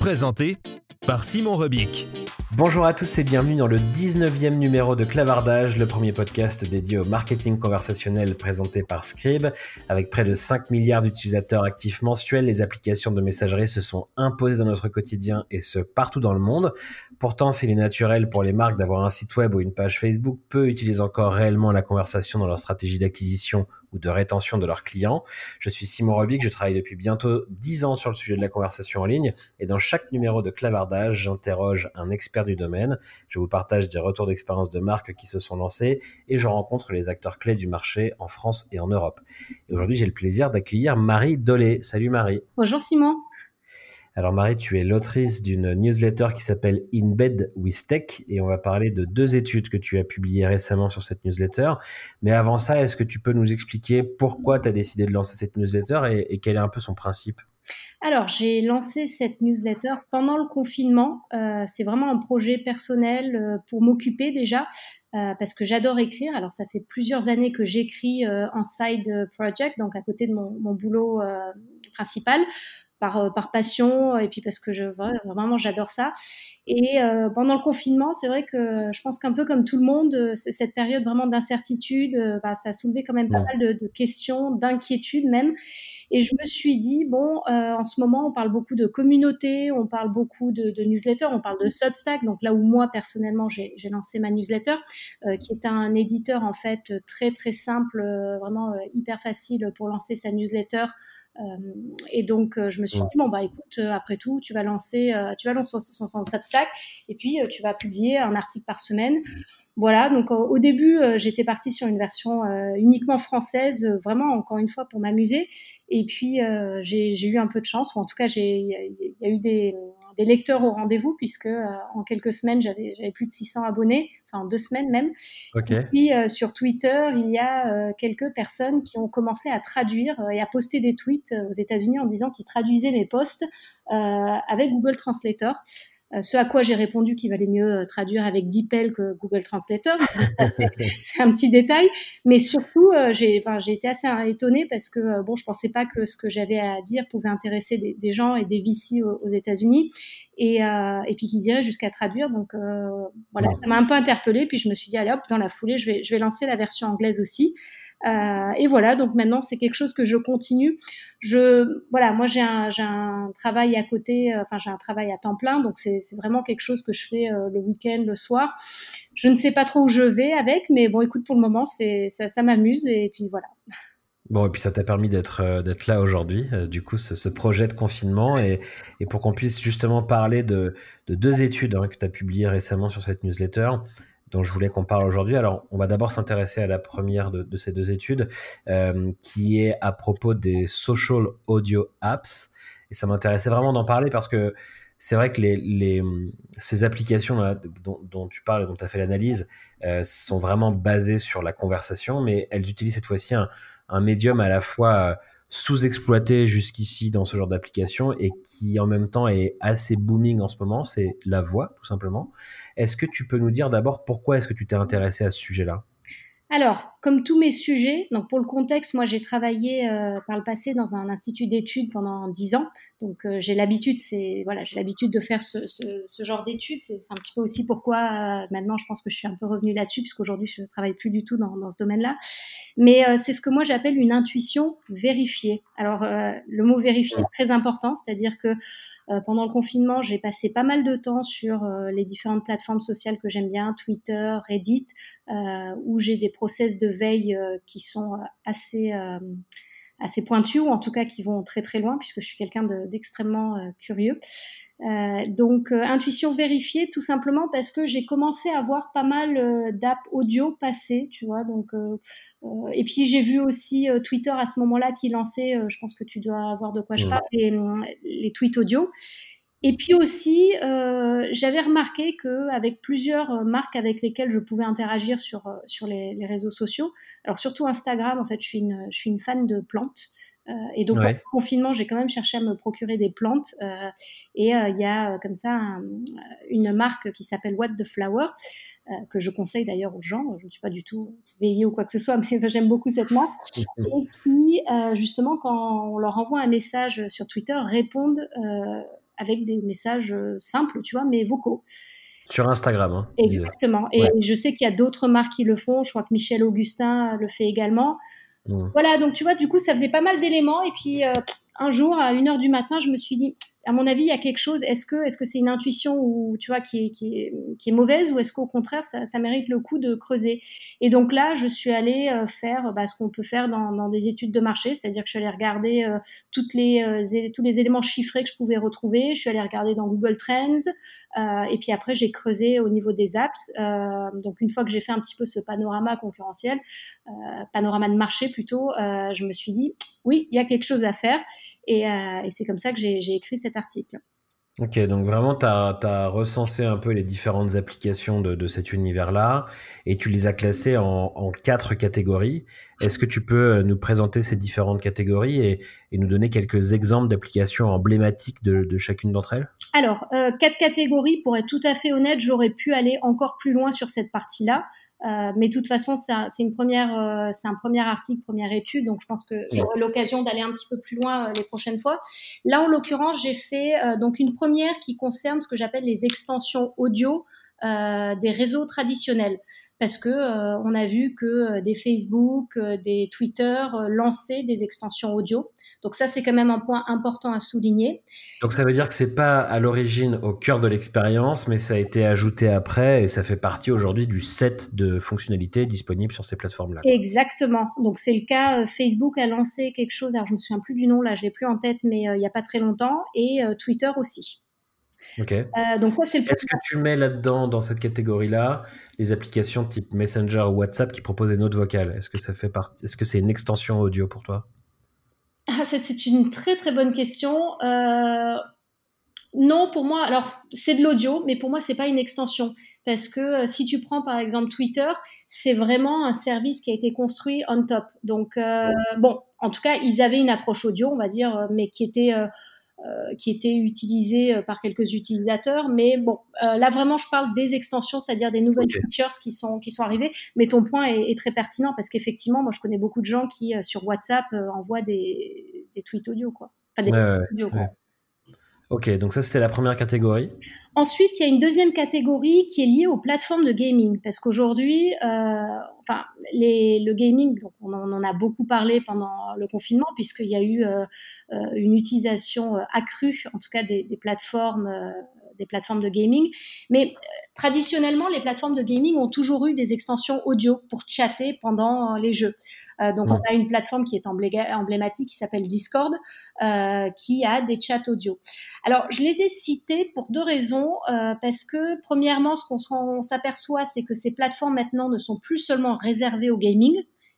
Présenté par Simon Rebic. Bonjour à tous et bienvenue dans le 19e numéro de Clavardage, le premier podcast dédié au marketing conversationnel présenté par Scribe. Avec près de 5 milliards d'utilisateurs actifs mensuels, les applications de messagerie se sont imposées dans notre quotidien et ce partout dans le monde. Pourtant, s'il est naturel pour les marques d'avoir un site web ou une page Facebook, peu utilisent encore réellement la conversation dans leur stratégie d'acquisition ou de rétention de leurs clients. Je suis Simon Robic, je travaille depuis bientôt 10 ans sur le sujet de la conversation en ligne et dans chaque numéro de Clavardage, j'interroge un expert du domaine, je vous partage des retours d'expérience de marques qui se sont lancées et je rencontre les acteurs clés du marché en France et en Europe. Et aujourd'hui, j'ai le plaisir d'accueillir Marie Dolé. Salut Marie. Bonjour Simon. Alors Marie, tu es l'autrice d'une newsletter qui s'appelle In Bed with Tech et on va parler de deux études que tu as publiées récemment sur cette newsletter. Mais avant ça, est-ce que tu peux nous expliquer pourquoi tu as décidé de lancer cette newsletter et, quel est un peu son principe? Alors, j'ai lancé cette newsletter pendant le confinement. Euh, c'est vraiment un projet personnel euh, pour m'occuper déjà, euh, parce que j'adore écrire. Alors, ça fait plusieurs années que j'écris en side project, donc à côté de mon, mon boulot principal par, euh, par passion et puis parce que je vraiment j'adore ça. Et euh, pendant le confinement, c'est vrai que je pense qu'un peu comme tout le monde, euh, cette période vraiment d'incertitude, bah, ça a soulevé quand même pas mal de, de questions, d'inquiétudes même. Et je me suis dit bon, en ce moment, on parle beaucoup de communauté, on parle beaucoup de, de newsletter, on parle de Substack. Donc là où moi personnellement j'ai lancé ma newsletter, qui est un éditeur en fait très très simple, vraiment hyper facile pour lancer sa newsletter. Euh, et donc, euh, je me suis dit, bon, bah écoute, euh, après tout, tu vas lancer, tu vas lancer son, son, Substack et puis tu vas publier un article par semaine. Voilà, donc au début, j'étais partie sur une version uniquement française, vraiment encore une fois pour m'amuser. Et puis j'ai eu un peu de chance, ou en tout cas, il y, a eu des, des lecteurs au rendez-vous, puisque en quelques semaines, j'avais plus de 600 abonnés en deux semaines même. Et puis euh, sur Twitter, il y a euh, quelques personnes qui ont commencé à traduire euh, et à poster des tweets aux États-Unis en disant qu'ils traduisaient les posts avec Google Translator. Euh, ce à quoi j'ai répondu qu'il valait mieux euh, traduire avec DeepL que Google Translator. c'est un petit détail, mais surtout euh, j'ai enfin, été assez étonnée parce que bon, je pensais pas que ce que j'avais à dire pouvait intéresser des, gens et des VC aux, États-Unis et, et puis qu'ils iraient jusqu'à traduire. Donc voilà, ça m'a un peu interpellée. Puis je me suis dit allez hop, dans la foulée, je vais je vais lancer la version anglaise aussi. Euh, et voilà, donc maintenant c'est quelque chose que je continue. Je, voilà, moi j'ai un, travail à côté, euh, enfin j'ai un travail à temps plein, donc c'est vraiment quelque chose que je fais euh, le week-end, le soir. Je ne sais pas trop où je vais avec, mais bon, écoute, pour le moment, c'est ça, m'amuse et puis voilà. Bon, et puis ça t'a permis d'être d'être là aujourd'hui, du coup, ce, projet de confinement, et, pour qu'on puisse justement parler de, de deux études hein, que tu as publiées récemment sur cette newsletter je voulais qu'on parle aujourd'hui. Alors, on va d'abord s'intéresser à la première de, ces deux études, euh, qui est à propos des social audio apps. Et ça m'intéressait vraiment d'en parler parce que c'est vrai que ces applications dont, tu parles dont tu as fait l'analyse euh, sont vraiment basées sur la conversation, mais elles utilisent cette fois-ci un, un, médium à la fois sous-exploité jusqu'ici dans ce genre d'application et qui en même temps est assez booming en ce moment, c'est la voix tout simplement. Est-ce que tu peux nous dire d'abord pourquoi est-ce que tu t'es intéressé à ce sujet-là? Alors, comme tous mes sujets, donc pour le contexte, moi j'ai travaillé euh, par le passé dans un institut d'études pendant dix ans, donc euh, j'ai l'habitude, c'est voilà, j'ai l'habitude de faire ce, genre d'études. C'est un petit peu aussi pourquoi euh, maintenant je pense que je suis un peu revenue là-dessus, puisqu'aujourd'hui je ne travaille plus du tout dans, ce domaine-là. Mais c'est ce que moi j'appelle une intuition vérifiée. Alors le mot vérifié est très important, c'est-à-dire que pendant le confinement, j'ai passé pas mal de temps sur les différentes plateformes sociales que j'aime bien, Twitter, Reddit, où j'ai des process de veille qui sont assez assez pointus ou en tout cas qui vont très très loin puisque je suis quelqu'un d'extrêmement curieux. Euh, donc intuition vérifiée tout simplement parce que j'ai commencé à voir pas mal d'apps audio passer, tu vois. Donc euh, et puis j'ai vu aussi euh, Twitter à ce moment-là qui lançait, euh, je pense que tu dois avoir de quoi je parle, les, tweets audio. Et puis aussi, j'avais remarqué que avec plusieurs marques avec lesquelles je pouvais interagir sur sur les, réseaux sociaux, alors surtout Instagram, en fait, je suis une je suis une fan de plantes. et donc, en confinement, j'ai quand même cherché à me procurer des plantes. et il y a comme ça une marque qui s'appelle What the Flower, euh, que je conseille d'ailleurs aux gens. Je ne suis pas du tout veillée ou quoi que ce soit, mais j'aime beaucoup cette marque. Et qui, euh, justement, quand on leur envoie un message sur Twitter, répondent euh, avec des messages simples, tu vois, mais vocaux. Sur Instagram. Hein, Exactement. Et je sais qu'il y a d'autres marques qui le font. Je crois que Michel Augustin le fait également. Mmh. Voilà, donc tu vois, du coup, ça faisait pas mal d'éléments. Et puis, un jour, à 1h du matin, je me suis dit, à mon avis, il y a quelque chose. Est-ce que est-ce que c'est une intuition ou tu vois qui est, qui est, mauvaise ou est-ce qu'au contraire ça, mérite le coup de creuser? Et donc là, je suis allée euh, faire bah, ce qu'on peut faire dans, des études de marché, c'est-à-dire que je suis allée regarder euh, les euh, tous les éléments chiffrés que je pouvais retrouver. Je suis allée regarder dans Google Trends et puis après j'ai creusé au niveau des apps. donc une fois que j'ai fait un petit peu ce panorama concurrentiel, panorama de marché plutôt, je me suis dit oui, il y a quelque chose à faire. Euh, et, c'est comme ça que j'ai écrit cet article. Ok, donc vraiment, tu as, recensé un peu les différentes applications de, cet univers-là et tu les as classées en, quatre catégories. Est-ce que tu peux nous présenter ces différentes catégories et, nous donner quelques exemples d'applications emblématiques de, chacune d'entre elles? Alors, euh, quatre catégories, pour être tout à fait honnête, j'aurais pu aller encore plus loin sur cette partie-là. Euh, mais de toute façon, c'est une première, euh, c'est un premier article, première étude, donc je pense que j'aurai l'occasion d'aller un petit peu plus loin euh, les prochaines fois. Là, en l'occurrence, j'ai fait donc une première qui concerne ce que j'appelle les extensions audio des réseaux traditionnels, parce que on a vu que des Facebook, des Twitter lançaient des extensions audio. Donc ça, c'est quand même un point important à souligner. Donc ça veut dire que c'est pas à l'origine au cœur de l'expérience, mais ça a été ajouté après et ça fait partie aujourd'hui du set de fonctionnalités disponibles sur ces plateformes-là. Exactement. Donc c'est le cas. Euh, Facebook a lancé quelque chose. Alors je me souviens plus du nom là, je l'ai plus en tête, mais euh, il y a pas très longtemps et euh, Twitter aussi. Ok. donc c'est Est-ce que tu mets là-dedans, dans cette catégorie-là, les applications type Messenger ou WhatsApp qui proposent des notes vocales Est-ce que ça fait partie Est-ce que c'est une extension audio pour toi? Ah, c'est une très très bonne question. Euh, non, pour moi, alors c'est de l'audio, mais pour moi c'est pas une extension parce que euh, si tu prends par exemple Twitter, c'est vraiment un service qui a été construit on top. Donc euh, bon, en tout cas, ils avaient une approche audio, on va dire, mais qui était qui était utilisé euh, par quelques utilisateurs. Mais bon, euh, là vraiment, je parle des extensions, c'est-à-dire des nouvelles features qui sont qui sont arrivées. Mais ton point est, très pertinent parce qu'effectivement, moi, je connais beaucoup de gens qui sur WhatsApp envoient des, des tweets audio, quoi. Enfin, des audio, quoi. Ok, donc ça c'était la première catégorie. Ensuite, il y a une deuxième catégorie qui est liée aux plateformes de gaming, parce qu'aujourd'hui, euh, enfin, le gaming, on, en a beaucoup parlé pendant le confinement, puisqu'il y a eu euh, euh, une utilisation accrue, en tout cas des plateformes, des plateformes de gaming. Mais traditionnellement, les plateformes de gaming ont toujours eu des extensions audio pour chatter pendant les jeux. Euh, donc, on a une plateforme qui est emblématique qui s'appelle Discord, euh, qui a des chats audio. Alors, je les ai cités pour deux raisons. Euh, parce que, premièrement, ce qu'on s'aperçoit, c'est que ces plateformes maintenant ne sont plus seulement réservées au gaming,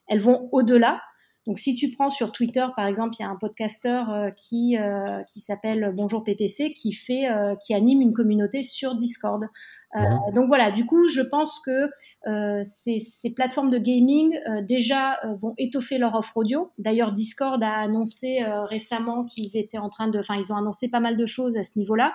elles vont au-delà. Donc si tu prends sur Twitter, par exemple, il y a un podcasteur euh, qui, euh, qui s'appelle Bonjour PPC qui, fait, euh, qui anime une communauté sur Discord. Mhm. Donc voilà, du coup, je pense que ces, ces, plateformes de gaming déjà vont étoffer leur offre audio. D'ailleurs, Discord a annoncé récemment qu'ils étaient en train de, enfin, ils ont annoncé pas mal de choses à ce niveau-là.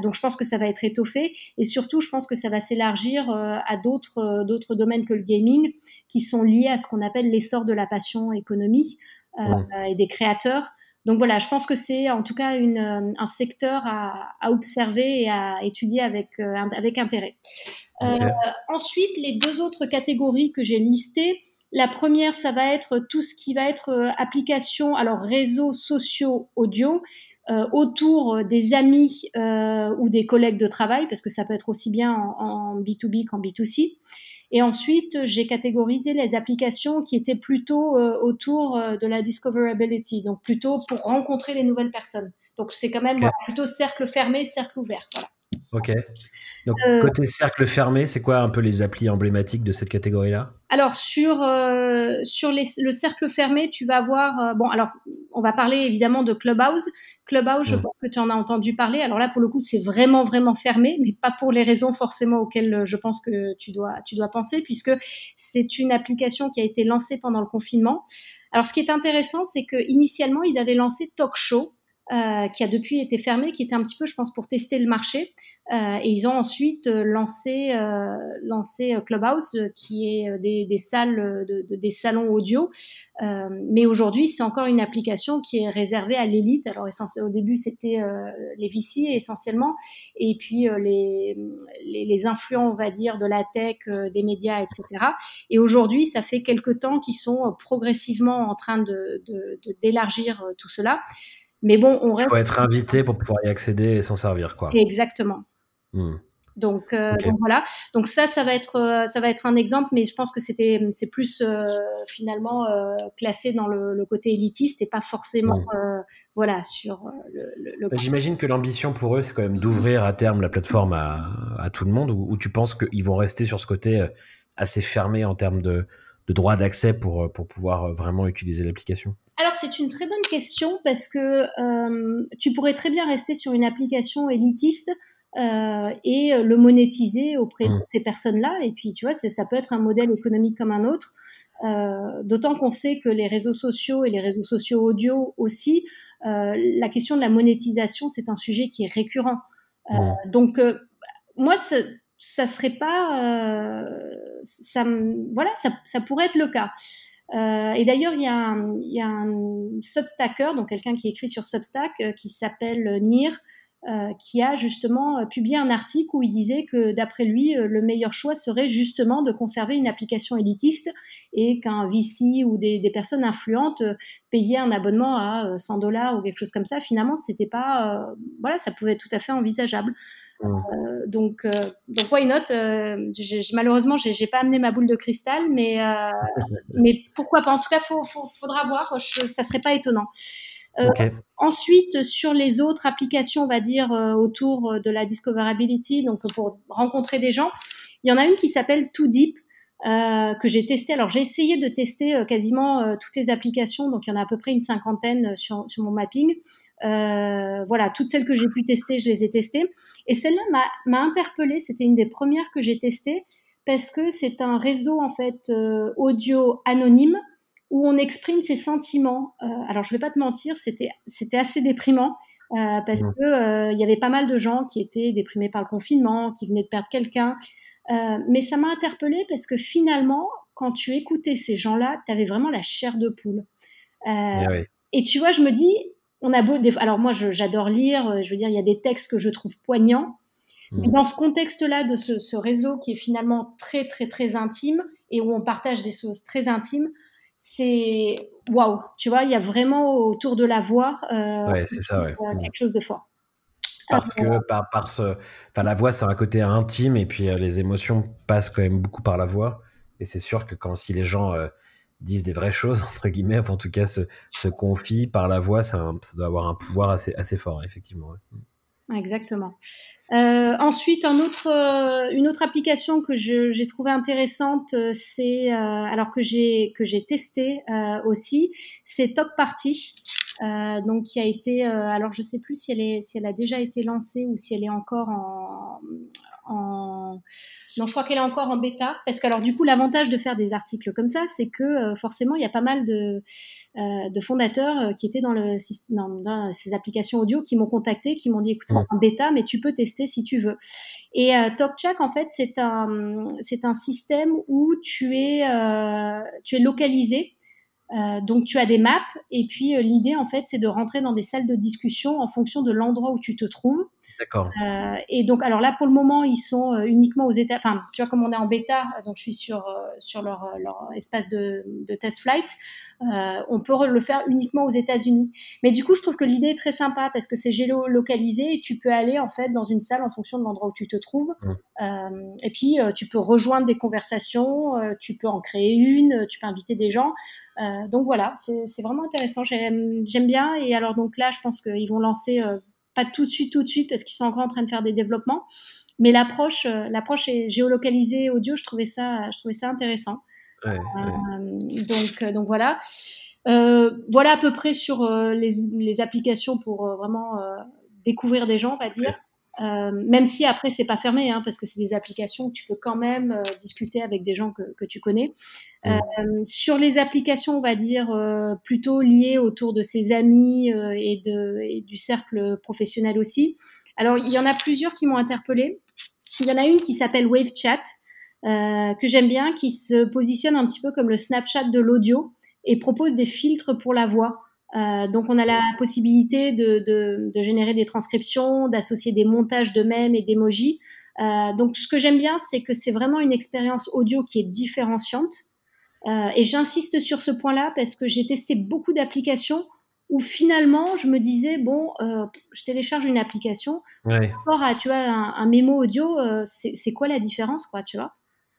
donc je pense que ça va être étoffé et surtout, je pense que ça va s'élargir à d'autres d'autres domaines que le gaming qui sont liés à ce qu'on appelle l'essor de la passion économie euh, et des créateurs. Donc voilà, je pense que c'est en tout cas une, euh, un secteur à, à, observer et à étudier avec, euh, avec intérêt. ensuite, les deux autres catégories que j'ai listées, la première, ça va être tout ce qui va être application, alors réseaux sociaux audio, euh, autour des amis euh, ou des collègues de travail, parce que ça peut être aussi bien en, en B2B qu'en B2C. Et ensuite, j'ai catégorisé les applications qui étaient plutôt euh, autour euh, de la discoverability, donc plutôt pour rencontrer les nouvelles personnes. Donc c'est quand même plutôt cercle fermé, cercle ouvert. Voilà. Ok. Donc, euh, côté cercle fermé, c'est quoi un peu les applis emblématiques de cette catégorie-là? Alors, sur, euh, sur les, le cercle fermé, tu vas avoir. Euh, bon, alors, on va parler évidemment de Clubhouse. Clubhouse, je pense que tu en as entendu parler. Alors là, pour le coup, c'est vraiment, vraiment fermé, mais pas pour les raisons forcément auxquelles je pense que tu dois, tu dois penser, puisque c'est une application qui a été lancée pendant le confinement. Alors, ce qui est intéressant, c'est que initialement, ils avaient lancé Talk Show. Euh, qui a depuis été fermé, qui était un petit peu, je pense, pour tester le marché. Euh, et ils ont ensuite euh, lancé, euh, lancé Clubhouse, qui est des, des salles, de, de, des salons audio. mais aujourd'hui, c'est encore une application qui est réservée à l'élite. Alors, au début, c'était les VC essentiellement, et puis les, les, les, influents, on va dire, de la tech, des médias, etc. Et aujourd'hui, ça fait quelques temps qu'ils sont progressivement en train de d'élargir tout cela. Mais bon, on reste. Il faut être invité pour pouvoir y accéder et s'en servir, quoi. Exactement. Hmm. Donc, euh, donc, voilà. Donc ça, ça va être, euh, ça va être un exemple, mais je pense que c'était, c'est plus euh, finalement euh, classé dans le, le, côté élitiste et pas forcément, hmm. voilà, sur le. le bah, J'imagine que l'ambition pour eux, c'est quand même d'ouvrir à terme la plateforme à, à tout le monde, ou, ou tu penses qu'ils vont rester sur ce côté assez fermé en termes de, de droit d'accès pour, pour pouvoir vraiment utiliser l'application? Alors c'est une très bonne question parce que euh, tu pourrais très bien rester sur une application élitiste euh, et le monétiser auprès de mmh. ces personnes-là. Et puis tu vois, ça peut être un modèle économique comme un autre. Euh, D'autant qu'on sait que les réseaux sociaux et les réseaux sociaux audio aussi, euh, la question de la monétisation, c'est un sujet qui est récurrent. Euh, mmh. Donc moi, ça, ça serait pas, ça, voilà, ça, ça pourrait être le cas. Euh, et d'ailleurs, il y a un, Substacker, donc quelqu'un qui écrit sur Substack, euh, qui s'appelle Nir, euh, qui a justement publié un article où il disait que d'après lui, le meilleur choix serait justement de conserver une application élitiste et qu'un VC ou des, des, personnes influentes payaient un abonnement à 100 dollars ou quelque chose comme ça. Finalement, c'était pas, voilà, ça pouvait être tout à fait envisageable. Euh, donc, euh, donc why not euh, j'ai, Malheureusement, j'ai, j'ai pas amené ma boule de cristal, mais mais pourquoi pas En tout cas, faut, faut, faudra voir. Je, ça serait pas étonnant. Okay. Ensuite, sur les autres applications, on va dire autour de la discoverability, donc pour rencontrer des gens, il y en a une qui s'appelle Too Deep. Euh, que j'ai testé. Alors j'ai essayé de tester euh, quasiment euh, toutes les applications, donc il y en a à peu près une cinquantaine sur, sur mon mapping. Voilà, toutes celles que j'ai pu tester, je les ai testées. Et celle-là m'a interpellée. C'était une des premières que j'ai testées parce que c'est un réseau en fait audio anonyme où on exprime ses sentiments. alors je vais pas te mentir, c'était c'était assez déprimant. Euh, parce mmh. que il y avait pas mal de gens qui étaient déprimés par le confinement, qui venaient de perdre quelqu'un, euh, mais ça m'a interpellée parce que finalement, quand tu écoutais ces gens-là, tu avais vraiment la chair de poule. Euh, eh Et tu vois, je me dis, on a beau. Alors moi, j'adore lire. Euh, je veux dire, il y a des textes que je trouve poignants. Hmm. Mais dans ce contexte-là, de ce, ce, réseau qui est finalement très, très, très intime et où on partage des choses très intimes, c'est waouh. Tu vois, il y a vraiment autour de la voix euh, ouais, ça, ouais. Hmm. quelque chose de fort parce que par, par ce, enfin la voix c'est un côté intime et puis euh, les émotions passent quand même beaucoup par la voix et c'est sûr que quand si les gens euh, disent des vraies choses entre guillemets, enfin, en tout cas se, se confient par la voix, ça, doit avoir un pouvoir assez fort effectivement. Exactement. Euh, ensuite, euh, une autre application que j'ai trouvée intéressante, euh, c'est alors que j'ai testé aussi, c'est Talk Party. donc qui a été, alors je sais plus si elle a déjà été lancée ou si elle est encore en, en... Non, je crois qu'elle est encore en bêta. Parce que, alors, du coup, l'avantage de faire des articles comme ça, c'est que euh, forcément, il y a pas mal de, euh, de fondateurs euh, qui étaient dans, le, dans, dans, ces applications audio qui m'ont contacté, qui m'ont dit écoute, en bêta, mais tu peux tester si tu veux. Et TalkChack, en fait, c'est un, c'est un système où tu es, tu es localisé. donc tu as des maps et puis l'idée en fait c'est de rentrer dans des salles de discussion en fonction de l'endroit où tu te trouves D'accord. Euh, et donc, alors là, pour le moment, ils sont euh, uniquement aux États. Enfin, tu vois, comme on est en bêta, donc je suis sur euh, sur leur, leur espace de, de test flight. on peut le faire uniquement aux États-Unis. Mais du coup, je trouve que l'idée est très sympa parce que c'est géolocalisé et tu peux aller en fait dans une salle en fonction de l'endroit où tu te trouves. Mmh. et puis, tu peux rejoindre des conversations, tu peux en créer une, tu peux inviter des gens. donc voilà, c'est vraiment intéressant. J'aime bien. Et alors donc là, je pense qu'ils vont lancer pas tout de suite, tout de suite, parce qu'ils sont encore en train de faire des développements. Mais l'approche, euh, l'approche est géolocalisée audio. Je trouvais ça, je trouvais ça intéressant. Euh, donc, euh, donc voilà. voilà à peu près sur les, les, applications pour vraiment découvrir des gens, on va dire. Euh, même si après c'est pas fermé, hein, parce que c'est des applications, tu peux quand même euh, discuter avec des gens que, que tu connais. Euh, sur les applications, on va dire plutôt liées autour de ses amis et, de, et du cercle professionnel aussi. Alors il y en a plusieurs qui m'ont interpellée. Il y en a une qui s'appelle WaveChat, que j'aime bien, qui se positionne un petit peu comme le Snapchat de l'audio et propose des filtres pour la voix. Euh, donc on a la possibilité de, de, de générer des transcriptions, d'associer des montages de mèmes et d'émojis. Euh, donc ce que j'aime bien, c'est que c'est vraiment une expérience audio qui est différenciante. Euh, et j'insiste sur ce point-là parce que j'ai testé beaucoup d'applications où finalement je me disais bon, je télécharge une application, ouais. rapport à tu vois un, un mémo audio, c'est quoi la différence quoi, tu vois?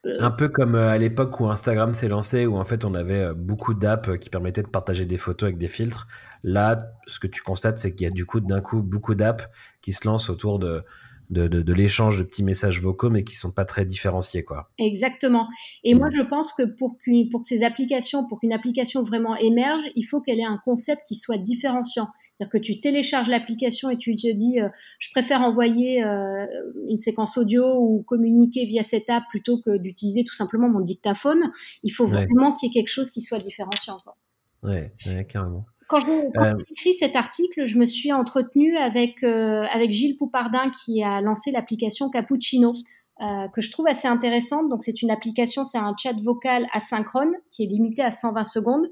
Un peu comme euh, à l'époque où Instagram s'est lancé, où en fait on avait euh, beaucoup d'apps qui permettaient de partager des photos avec des filtres. Là, ce que tu constates, c'est qu'il y a du coup d'un coup beaucoup d'apps qui se lancent autour de, de, de, l'échange de petits messages vocaux, mais qui sont pas très différenciés, quoi. Exactement. Et moi, mm. je pense que pour, pour que ces applications, pour qu'une application vraiment émerge, il faut qu'elle ait un concept qui soit différenciant. C'est-à-dire que tu télécharges l'application et tu te dis, euh, je préfère envoyer euh, une séquence audio ou communiquer via cette app plutôt que d'utiliser tout simplement mon dictaphone. Il faut vraiment qu'il y ait quelque chose qui soit différenciant. Quoi. Ouais, carrément. Quand j'ai euh... écrit cet article, je me suis entretenue avec, avec Gilles Poupardin qui a lancé l'application Cappuccino. Euh, que je trouve assez intéressante. Donc c'est une application, c'est un chat vocal asynchrone qui est limité à 120 secondes.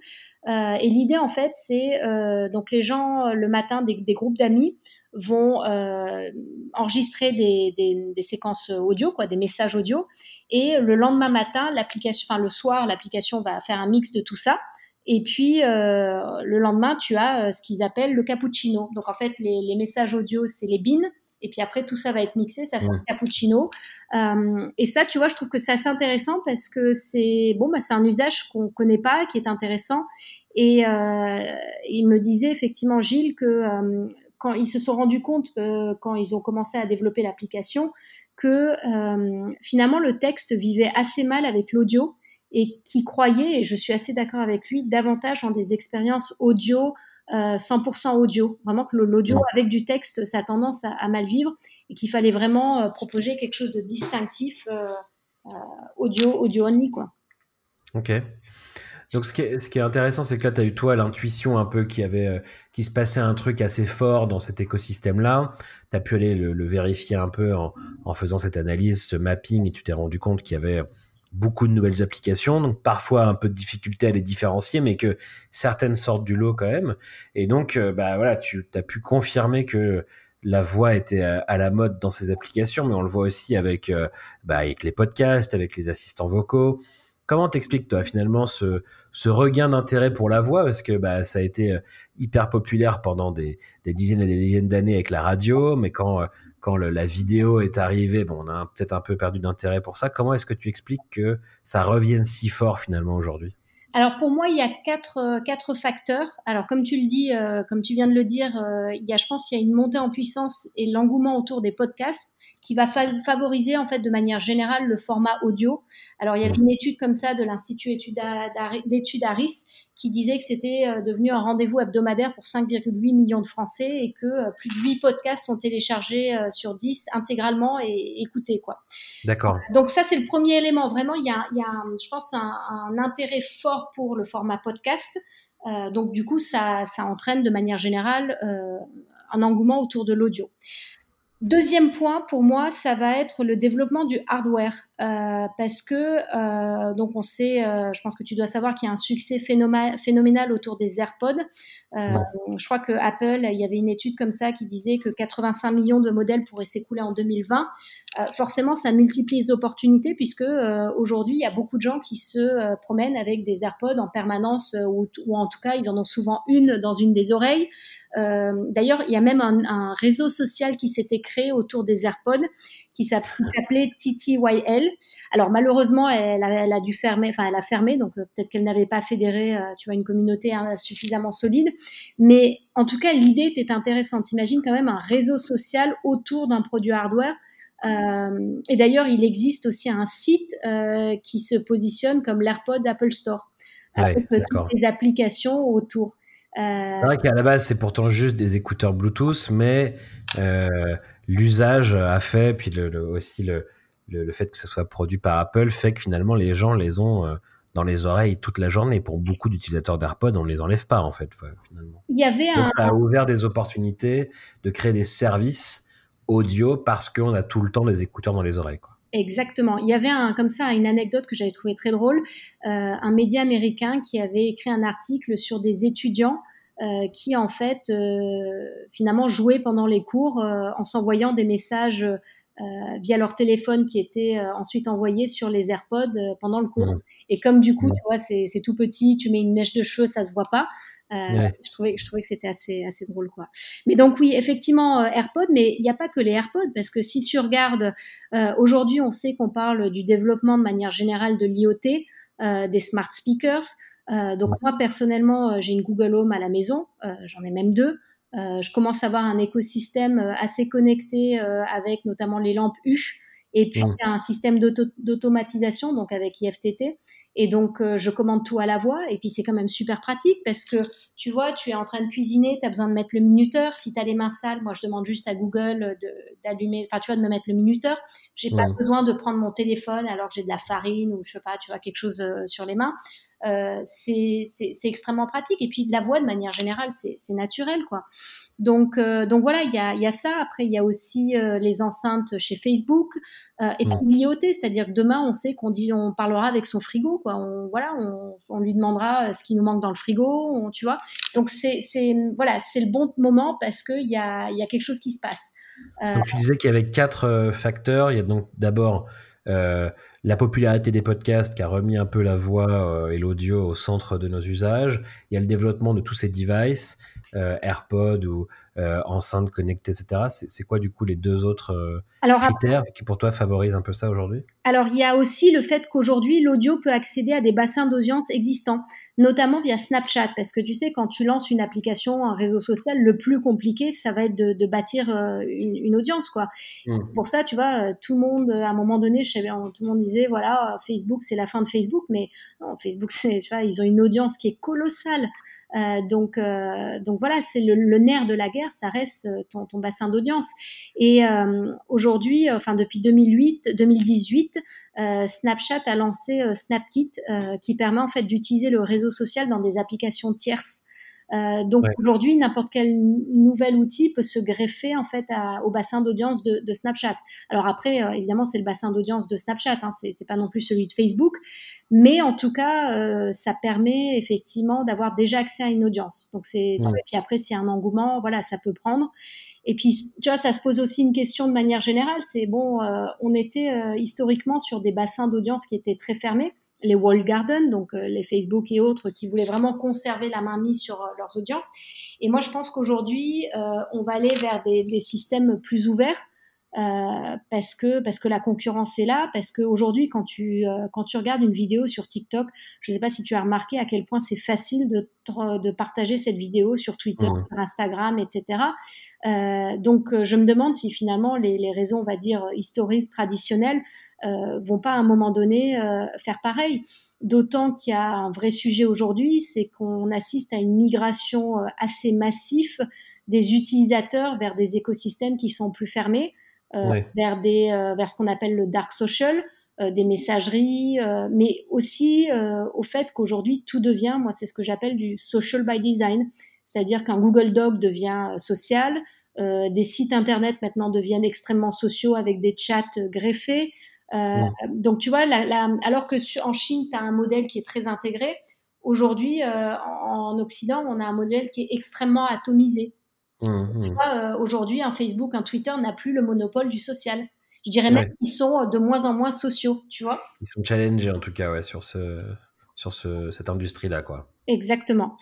Euh, et l'idée en fait, c'est euh, donc les gens le matin, des, des groupes d'amis vont euh, enregistrer des, des, des, séquences audio, quoi, des messages audio, et le lendemain matin, l'application, enfin le soir, l'application va faire un mix de tout ça. Et puis euh, le lendemain, tu as ce qu'ils appellent le cappuccino. Donc en fait, les, les messages audio, c'est les bins et puis après tout ça va être mixé, ça fait un cappuccino. Euh, et ça, tu vois, je trouve que c'est assez intéressant parce que c'est bon, bah, c'est un usage qu'on connaît pas, qui est intéressant. Et euh, il me disait effectivement Gilles que euh, quand ils se sont rendus compte quand ils ont commencé à développer l'application que finalement le texte vivait assez mal avec l'audio et qui croyait, et je suis assez d'accord avec lui, davantage en des expériences audio 100% euh, audio. Vraiment que l'audio avec du texte, ça a tendance à, mal vivre et qu'il fallait vraiment euh, proposer quelque chose de distinctif euh, audio, audio only, quoi. Ok. Donc ce qui est, ce qui est intéressant, c'est que là, tu as eu toi l'intuition un peu qui avait, qui se passait un truc assez fort dans cet écosystème-là. Tu as pu aller le, le, vérifier un peu en, en, faisant cette analyse, ce mapping, et tu t'es rendu compte qu'il y avait beaucoup de nouvelles applications, donc parfois un peu de difficulté à les différencier, mais que certaines sortent du lot quand même. Et donc, euh, bah voilà, tu as pu confirmer que la voix était à, la mode dans ces applications, mais on le voit aussi avec, euh, bah, avec les podcasts, avec les assistants vocaux. Comment t'expliques toi finalement ce, ce regain d'intérêt pour la voix? Parce que bah, ça a été euh, hyper populaire pendant des, des dizaines et des dizaines d'années avec la radio, mais quand quand la vidéo est arrivée, bon, on a peut-être un peu perdu d'intérêt pour ça. Comment est-ce que tu expliques que ça revienne si fort finalement aujourd'hui? Alors pour moi, il y a quatre, quatre facteurs. Alors comme tu le dis, comme tu viens de le dire, il y a, je pense, il y a une montée en puissance et l'engouement autour des podcasts qui va favoriser en fait de manière générale le format audio. Alors il y a une étude comme ça de l'Institut d'études Harris qui disait que c'était euh, devenu un rendez-vous hebdomadaire pour 5,8 millions de Français et que euh, plus de 8 podcasts sont téléchargés euh, sur 10 intégralement et écoutés quoi. D'accord. Donc ça c'est le premier élément. Vraiment il y a, il y a je pense un, un, intérêt fort pour le format podcast. Euh, donc du coup ça, ça entraîne de manière générale euh, un engouement autour de l'audio. Deuxième point pour moi, ça va être le développement du hardware, euh, parce que euh, donc on sait, euh, je pense que tu dois savoir qu'il y a un succès phénoménal autour des AirPods. Je crois que Apple, il y avait une étude comme ça qui disait que 85 millions de modèles pourraient s'écouler en 2020. Euh, forcément, ça multiplie les opportunités puisque aujourd'hui, il y a beaucoup de gens qui se promènent avec des AirPods en permanence, ou, ou, en tout cas, ils en ont souvent une dans une des oreilles. Euh, d'ailleurs, il y a même un, réseau social qui s'était créé autour des AirPods qui s'appelait TTYL. Alors malheureusement, elle a, dû fermer, enfin elle a fermé, donc euh, peut-être qu'elle n'avait pas fédéré, euh, tu vois, une communauté hein, suffisamment solide. Mais en tout cas, l'idée était intéressante. Imagine quand même un réseau social autour d'un produit hardware. et d'ailleurs, il existe aussi un site qui se positionne comme l'AirPod Apple Store, avec toutes les applications autour. Euh, c'est vrai qu'à la base, c'est pourtant juste des écouteurs Bluetooth, mais euh, l'usage a fait, puis le, aussi le, le, fait que ce soit produit par Apple fait que finalement les gens les ont euh, dans les oreilles toute la journée. Pour beaucoup d'utilisateurs d'AirPods, on les enlève pas en fait, finalement. Il y avait Donc ça a ouvert des opportunités de créer des services audio parce qu'on a tout le temps des écouteurs dans les oreilles. Quoi. Exactement. Il y avait un, comme ça une anecdote que j'avais trouvé très drôle. Euh, un média américain qui avait écrit un article sur des étudiants euh, qui en fait euh, finalement jouaient pendant les cours en s'envoyant des messages via leur téléphone qui étaient ensuite envoyés sur les AirPods pendant le cours. Mmh. Et comme du coup, tu vois, c'est tout petit, tu mets une mèche de cheveux, ça se voit pas. Euh, je trouvais, je trouvais que c'était assez, assez drôle, quoi. Mais donc oui, effectivement, euh, AirPods, mais il n'y a pas que les AirPods, parce que si tu regardes, euh, aujourd'hui, on sait qu'on parle du développement de manière générale de l'IoT, des smart speakers. donc moi, personnellement, j'ai une Google Home à la maison, j'en ai même deux. je commence à avoir un écosystème assez connecté avec notamment les lampes U et puis un système d'automatisation, donc avec IFTT. Et donc, euh, je commande tout à la voix. Et puis, c'est quand même super pratique parce que, tu vois, tu es en train de cuisiner, tu as besoin de mettre le minuteur. Si tu as les mains sales, moi, je demande juste à Google d'allumer, enfin, tu vois, de me mettre le minuteur. J'ai pas besoin de prendre mon téléphone alors que j'ai de la farine ou, je sais pas, tu vois, quelque chose euh, sur les mains. Euh, c'est extrêmement pratique. Et puis, la voix, de manière générale, c'est naturel, quoi. Donc, euh, donc voilà, il y a, y a, ça. Après, il y a aussi euh, les enceintes chez Facebook euh, et puis l'IoT, c'est-à-dire que demain, on sait qu'on dit, on parlera avec son frigo, quoi. On, voilà, on, on lui demandera ce qui nous manque dans le frigo, tu vois. Donc c'est, c'est voilà, c'est le bon moment parce que il y a, y a quelque chose qui se passe. donc tu disais qu'il y avait quatre facteurs. Il y a donc d'abord euh, la popularité des podcasts qui a remis un peu la voix euh, et l'audio au centre de nos usages. Il y a le développement de tous ces devices, euh, AirPod ou euh, enceintes connectées, etc. C'est quoi du coup les deux autres euh, critères qui pour toi favorisent un peu ça aujourd'hui? Alors il y a aussi le fait qu'aujourd'hui l'audio peut accéder à des bassins d'audience existants, notamment via Snapchat, parce que tu sais quand tu lances une application, un réseau social, le plus compliqué ça va être de, de bâtir une, une, audience quoi. Mmh. Pour ça tu vois tout le monde à un moment donné, je savais, tout le monde disait voilà Facebook c'est la fin de Facebook, mais non, Facebook c'est ils ont une audience qui est colossale. Euh, donc, euh, donc voilà, c'est le, nerf de la guerre, ça reste euh, ton, bassin d'audience. Et aujourd'hui, enfin depuis 2008, 2018, euh, Snapchat a lancé SnapKit, qui permet en fait d'utiliser le réseau social dans des applications tierces. Euh, donc aujourd'hui, n'importe quel nouvel outil peut se greffer en fait à, au bassin d'audience de, de, Snapchat. Alors après, euh, évidemment, c'est le bassin d'audience de Snapchat, hein, c'est pas non plus celui de Facebook, mais en tout cas, euh, ça permet effectivement d'avoir déjà accès à une audience. Donc c'est et puis après, s'il y a un engouement, voilà, ça peut prendre. Et puis, tu vois, ça se pose aussi une question de manière générale. C'est bon, euh, on était historiquement sur des bassins d'audience qui étaient très fermés les wall gardens, donc euh, les Facebook et autres, qui voulaient vraiment conserver la main mise sur euh, leurs audiences. Et moi, je pense qu'aujourd'hui, euh, on va aller vers des, des, systèmes plus ouverts. euh, parce que parce que la concurrence est là, parce qu'aujourd'hui quand tu euh, quand tu regardes une vidéo sur TikTok, je ne sais pas si tu as remarqué à quel point c'est facile de de partager cette vidéo sur Twitter, mmh. sur Instagram, etc. Euh, donc je me demande si finalement les, les réseaux, on va dire historiques, traditionnels, euh, vont pas à un moment donné euh, faire pareil. D'autant qu'il y a un vrai sujet aujourd'hui, c'est qu'on assiste à une migration assez massive des utilisateurs vers des écosystèmes qui sont plus fermés. Euh, vers, des, euh, vers ce qu'on appelle le dark social, euh, des messageries, mais aussi au fait qu'aujourd'hui tout devient, moi c'est ce que j'appelle du social by design, c'est-à-dire qu'un Google Doc devient social, des sites internet maintenant deviennent extrêmement sociaux avec des chats greffés. Donc tu vois, alors que en Chine tu as un modèle qui est très intégré, aujourd'hui en Occident on a un modèle qui est extrêmement atomisé. Mmh, mmh. Euh, aujourd'hui, un Facebook, un Twitter n'a plus le monopole du social. Je dirais même qu'ils sont euh, de moins en moins sociaux, tu vois. Ils sont challengés en tout cas ouais, sur, ce, sur ce, cette industrie-là. Exactement.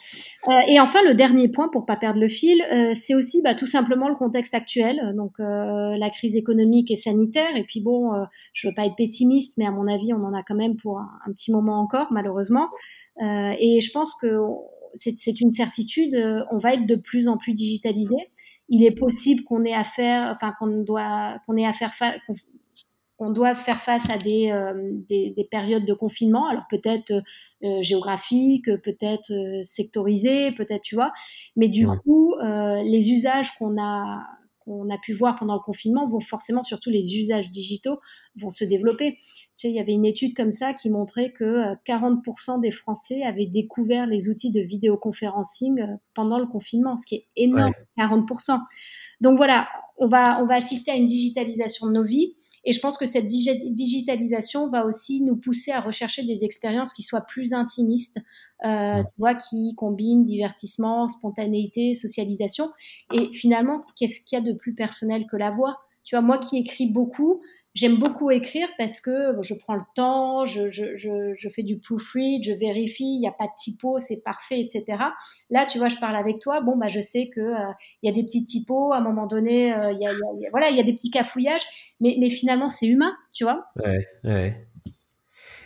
Euh, et enfin, le dernier point, pour pas perdre le fil, c'est aussi bah, tout simplement le contexte actuel, donc la crise économique et sanitaire. Et puis bon, je veux pas être pessimiste, mais à mon avis, on en a quand même pour un, petit moment encore, malheureusement. et je pense que c'est une certitude, euh, on va être de plus en plus digitalisé. Il est possible qu'on ait à faire, enfin qu'on doit, qu'on ait à faire qu'on doit faire face à des, euh, des, périodes de confinement, alors peut-être euh, géographiques, peut-être sectorisées, peut-être, tu vois. Mais du coup, les usages qu'on a qu'on a pu voir pendant le confinement vont forcément, surtout les usages digitaux, vont se développer. Tu sais, il y avait une étude comme ça qui montrait que 40% euh, des Français avaient découvert les outils de vidéoconferencing euh, pendant le confinement, ce qui est énorme, 40%. Donc voilà, on va, on va assister à une digitalisation de nos vies. Et je pense que cette digitalisation va aussi nous pousser à rechercher des expériences qui soient plus intimistes, euh, tu vois, qui combinent divertissement, spontanéité, socialisation. Et finalement, qu'est-ce qu'il y a de plus personnel que la voix? Tu vois, moi qui écris beaucoup, J'aime beaucoup écrire parce que je prends le temps, je, je, je, fais du proofread, je vérifie, il n'y a pas de typo, c'est parfait, etc. Là, tu vois, je parle avec toi, bon, bah, je sais que euh, il y a des petits typos, à un moment donné, euh, il y, a, voilà, il y a des petits cafouillages, mais, mais finalement, c'est humain, tu vois. Ouais, ouais.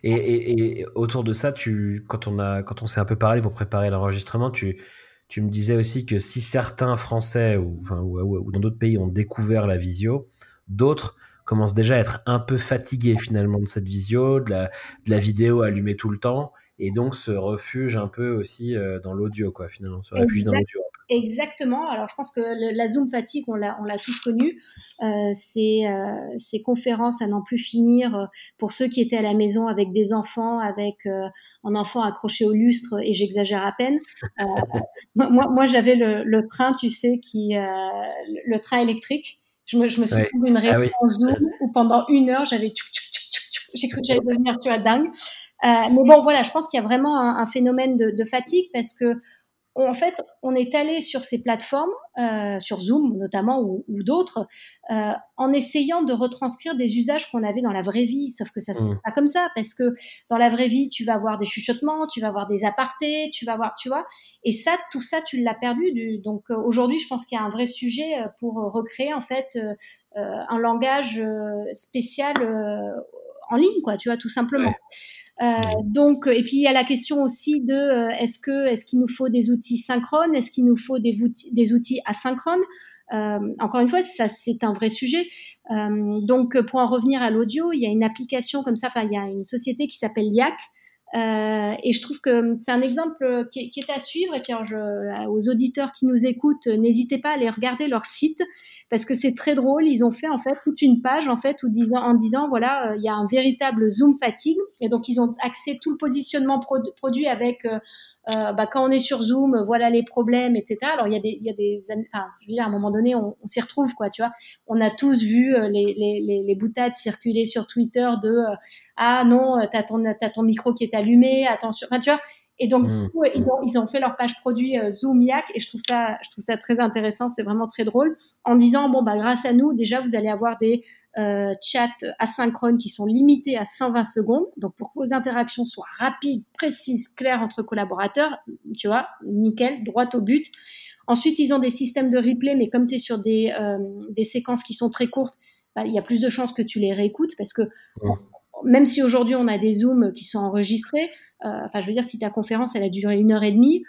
Et, et, et, autour de ça, tu, quand on a, quand on s'est un peu parlé pour préparer l'enregistrement, tu, tu me disais aussi que si certains Français ou, enfin, ou, ou dans d'autres pays ont découvert la visio, d'autres commence déjà à être un peu fatigué finalement de cette visio, de la, de la vidéo allumée tout le temps, et donc se refuge un peu aussi euh, dans l'audio, quoi, finalement, se refuge dans l'audio. Exactement. Alors, je pense que la Zoom fatigue, on l'a, on l'a tous connu. Euh, euh, ces conférences à n'en plus finir euh, pour ceux qui étaient à la maison avec des enfants, avec euh, un enfant accroché au lustre, et j'exagère à peine. moi, moi, j'avais le, le, train, tu sais, qui, le train électrique. Je me, je me souviens d'une ah réponse Zoom où pendant une heure, j'avais j'ai cru que j'allais devenir tu vois dingue. Euh, mais bon, voilà, je pense qu'il y a vraiment un, un phénomène de, de, fatigue parce que en fait, on est allé sur ces plateformes, euh, sur Zoom notamment ou, ou d'autres, euh, en essayant de retranscrire des usages qu'on avait dans la vraie vie. Sauf que ça se passe mmh. pas comme ça, parce que dans la vraie vie, tu vas avoir des chuchotements, tu vas avoir des apartés, tu vas avoir, tu vois. Et ça, tout ça, tu l'as perdu. Du, donc euh, aujourd'hui, je pense qu'il y a un vrai sujet euh, pour recréer en fait euh, un langage spécial en ligne, quoi. Tu vois, tout simplement. Ouais. Euh, donc, et puis il y a la question aussi de euh, est-ce que est-ce qu'il nous faut des outils synchrones, est-ce qu'il nous faut des outils, des outils asynchrones? Euh, encore une fois, ça c'est un vrai sujet. Euh, donc, pour en revenir à l'audio, il y a une application comme ça. Enfin, il y a une société qui s'appelle Yak euh, et je trouve que c'est un exemple qui, qui, est à suivre. Et puis, je, aux auditeurs qui nous écoutent, n'hésitez pas à aller regarder leur site parce que c'est très drôle. Ils ont fait en fait toute une page en fait disant, en disant voilà, euh, il y a un véritable zoom fatigue. Et donc, ils ont axé tout le positionnement pro produit avec euh, euh, bah, quand on est sur Zoom, voilà les problèmes, etc. Alors il y a des, il y a des, enfin, je veux dire, à un moment donné, on, on s'y retrouve, quoi, tu vois. On a tous vu les, les, les, les boutades circuler sur Twitter de euh, ah non, t'as ton, t'as ton micro qui est allumé, attention, enfin, tu vois. Et donc, mmh. du coup, ils ont, ils ont fait leur page produit euh, Zoom Yak et je trouve ça, je trouve ça très intéressant. C'est vraiment très drôle en disant bon bah grâce à nous déjà vous allez avoir des euh, chats asynchrones qui sont limités à 120 secondes. Donc pour que vos interactions soient rapides, précises, claires entre collaborateurs, tu vois, nickel, droit au but. Ensuite, ils ont des systèmes de replay, mais comme tu es sur des, euh, des séquences qui sont très courtes, bah, il y a plus de chances que tu les réécoutes parce que même si aujourd'hui on a des zooms qui sont enregistrés, enfin je veux dire si ta conférence elle a duré une heure et demie,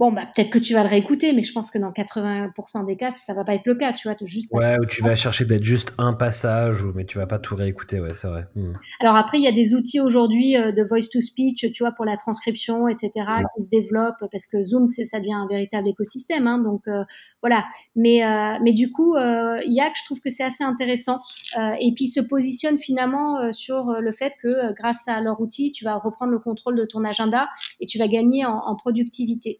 Bon, bah, peut-être que tu vas le réécouter, mais je pense que dans 80% des cas, ça va pas être le cas, tu vois. Juste ouais, ou tu vas chercher d'être juste un passage, mais tu vas pas tout réécouter, ouais, c'est vrai. Hmm. Alors après, il y a des outils aujourd'hui euh, de voice to speech, tu vois, pour la transcription, etc., qui se développent, parce que Zoom, ça devient un véritable écosystème, hein, donc euh, voilà. Mais, euh, mais du coup, Yak, je trouve que c'est assez intéressant, et puis se positionne finalement sur le fait que grâce à leur outil, tu vas reprendre le contrôle de ton agenda et tu vas gagner en, en productivité.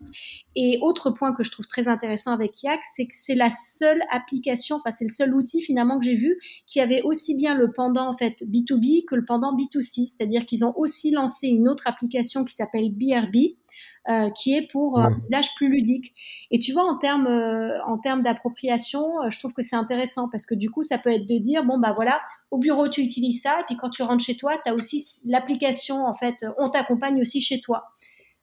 Et autre point que je trouve très intéressant avec Yak, c'est que c'est la seule application, enfin c'est le seul outil finalement que j'ai vu qui avait aussi bien le pendant en fait B2B que le pendant B2C, c'est-à-dire qu'ils ont aussi lancé une autre application qui s'appelle BRB. Euh, qui est pour euh, un usage plus ludique. Et tu vois, en termes euh, en termes d'appropriation, je trouve que c'est intéressant parce que du coup, ça peut être de dire bon bah voilà, au bureau tu utilises ça, et puis quand tu rentres chez toi, tu as aussi l'application en fait, on t'accompagne aussi chez toi.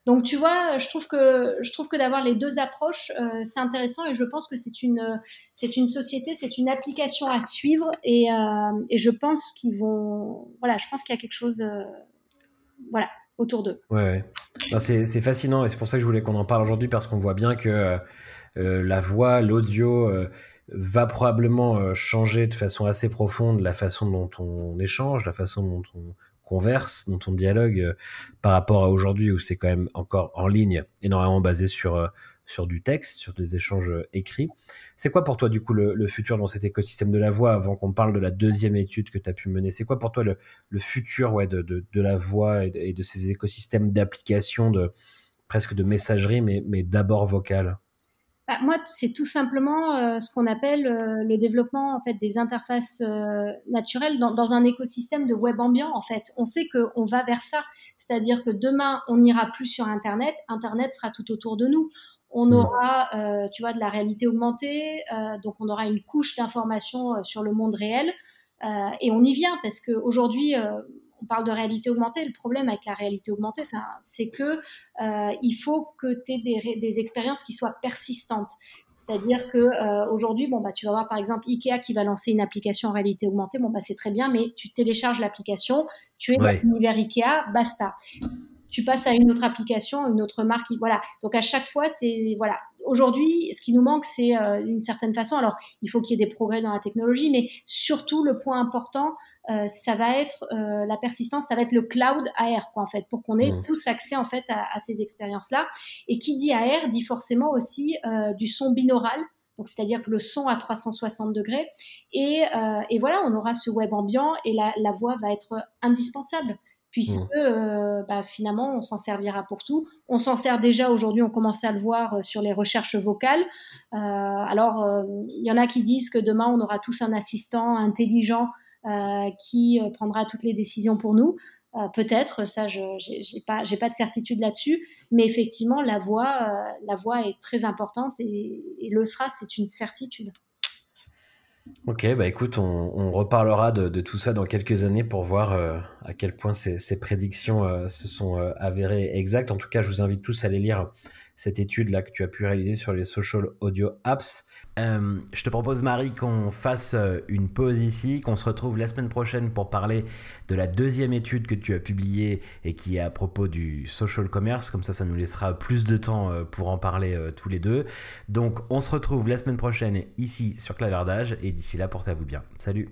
Donc tu vois, je trouve que je trouve que d'avoir les deux approches, euh, c'est intéressant et je pense que c'est une c'est une société, c'est une application à suivre et, euh, et je pense qu'ils vont voilà, je pense qu'il y a quelque chose euh, voilà autour d'eux. Ouais, c'est fascinant et c'est pour ça que je voulais qu'on en parle aujourd'hui parce qu'on voit bien que la voix, l'audio va probablement changer de façon assez profonde la façon dont on échange, la façon dont on converse, dont on dialogue euh, par rapport à aujourd'hui où c'est quand même encore en ligne, énormément basé sur, euh, sur du texte, sur des échanges euh, écrits. C'est quoi pour toi du coup le, futur dans cet écosystème de la voix avant qu'on parle de la deuxième étude que tu as pu mener? C'est quoi pour toi le, le futur ouais, de, de, de, la voix et de, ces écosystèmes d'application, de, presque de messagerie, mais, mais d'abord vocale bah, moi, c'est tout simplement euh, ce qu'on appelle euh, le développement en fait des interfaces euh, naturelles dans, dans, un écosystème de web ambiant. En fait, on sait qu'on va vers ça, c'est-à-dire que demain, on n'ira plus sur Internet. Internet sera tout autour de nous. On mmh. aura, tu vois, de la réalité augmentée, donc on aura une couche d'informations sur le monde réel. et on y vient parce qu'aujourd'hui, on parle de réalité augmentée. Le problème avec la réalité augmentée, c'est que euh, il faut que tu aies des, expériences qui soient persistantes. C'est-à-dire que euh, aujourd'hui, bon bah tu vas voir par exemple Ikea qui va lancer une application en réalité augmentée. Bon bah c'est très bien, mais tu télécharges l'application, tu es dans l'univers Ikea, basta tu passes à une autre application, une autre marque. Voilà. Donc à chaque fois, c'est voilà. Aujourd'hui, ce qui nous manque, c'est euh, une certaine façon. Alors, il faut qu'il y ait des progrès dans la technologie, mais surtout le point important, euh, ça va être euh, la persistance, ça va être le cloud AR, quoi, en fait, pour qu'on ait mmh. tous accès en fait à, ces expériences-là. Et qui dit AR dit forcément aussi du son binaural. Donc, c'est-à-dire que le son à 360 degrés. Et, et, voilà, on aura ce web ambiant et la, la voix va être indispensable puisque mmh. euh, bah, finalement on s'en servira pour tout. On s'en sert déjà aujourd'hui, on commence à le voir euh, sur les recherches vocales. Euh, alors il y en a qui disent que demain on aura tous un assistant intelligent qui prendra toutes les décisions pour nous. Peut-être, ça je j'ai pas de certitude là-dessus, mais effectivement la voix la voix est très importante et, et le sera, c'est une certitude. Ok, bah écoute, on, reparlera de, tout ça dans quelques années pour voir euh, à quel point ces, prédictions euh, se sont euh, avérées exactes. En tout cas, je vous invite tous à aller lire cette étude-là que tu as pu réaliser sur les social audio apps. Euh, je te propose, Marie, qu'on fasse euh, une pause ici, qu'on se retrouve la semaine prochaine pour parler de la deuxième étude que tu as publiée et qui est à propos du social commerce. Comme ça, ça nous laissera plus de temps euh, pour en parler tous les deux. Donc, on se retrouve la semaine prochaine ici sur Clavardage et d'ici là, portez-vous bien. Salut